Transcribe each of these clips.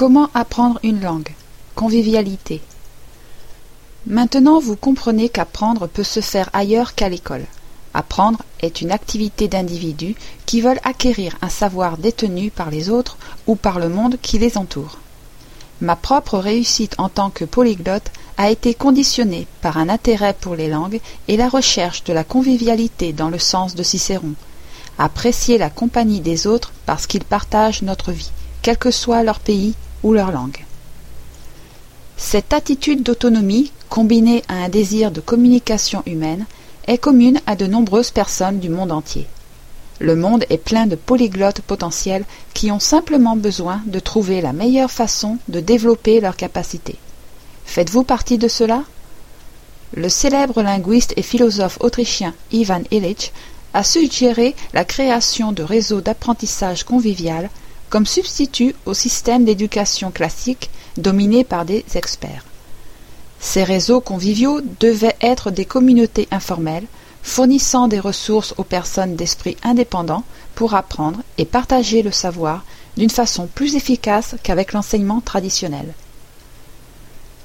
Comment apprendre une langue? Convivialité. Maintenant vous comprenez qu'apprendre peut se faire ailleurs qu'à l'école. Apprendre est une activité d'individus qui veulent acquérir un savoir détenu par les autres ou par le monde qui les entoure. Ma propre réussite en tant que polyglotte a été conditionnée par un intérêt pour les langues et la recherche de la convivialité dans le sens de Cicéron. Apprécier la compagnie des autres parce qu'ils partagent notre vie, quel que soit leur pays ou leur langue. Cette attitude d'autonomie, combinée à un désir de communication humaine, est commune à de nombreuses personnes du monde entier. Le monde est plein de polyglottes potentiels qui ont simplement besoin de trouver la meilleure façon de développer leurs capacités. Faites-vous partie de cela? Le célèbre linguiste et philosophe autrichien Ivan Illich a suggéré la création de réseaux d'apprentissage convivial comme substitut au système d'éducation classique dominé par des experts. Ces réseaux conviviaux devaient être des communautés informelles fournissant des ressources aux personnes d'esprit indépendant pour apprendre et partager le savoir d'une façon plus efficace qu'avec l'enseignement traditionnel.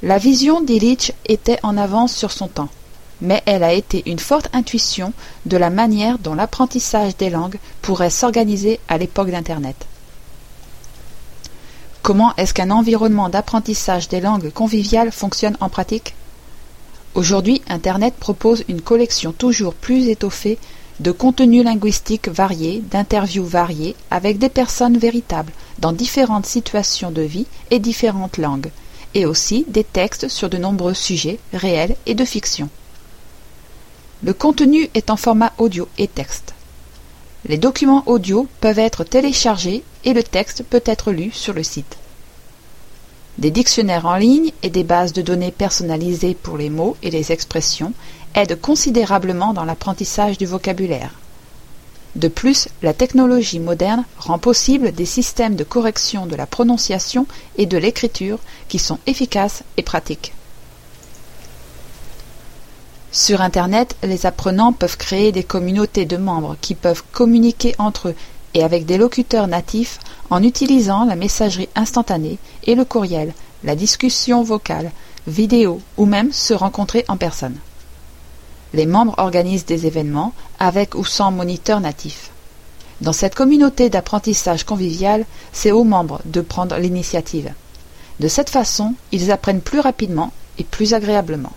La vision d'Illich était en avance sur son temps, mais elle a été une forte intuition de la manière dont l'apprentissage des langues pourrait s'organiser à l'époque d'Internet. Comment est-ce qu'un environnement d'apprentissage des langues conviviales fonctionne en pratique? Aujourd'hui, Internet propose une collection toujours plus étoffée de contenus linguistiques variés, d'interviews variées avec des personnes véritables dans différentes situations de vie et différentes langues, et aussi des textes sur de nombreux sujets réels et de fiction. Le contenu est en format audio et texte. Les documents audio peuvent être téléchargés et le texte peut être lu sur le site. Des dictionnaires en ligne et des bases de données personnalisées pour les mots et les expressions aident considérablement dans l'apprentissage du vocabulaire. De plus, la technologie moderne rend possible des systèmes de correction de la prononciation et de l'écriture qui sont efficaces et pratiques. Sur Internet, les apprenants peuvent créer des communautés de membres qui peuvent communiquer entre eux et avec des locuteurs natifs en utilisant la messagerie instantanée et le courriel, la discussion vocale, vidéo ou même se rencontrer en personne. Les membres organisent des événements avec ou sans moniteur natif. Dans cette communauté d'apprentissage convivial, c'est aux membres de prendre l'initiative. De cette façon, ils apprennent plus rapidement et plus agréablement.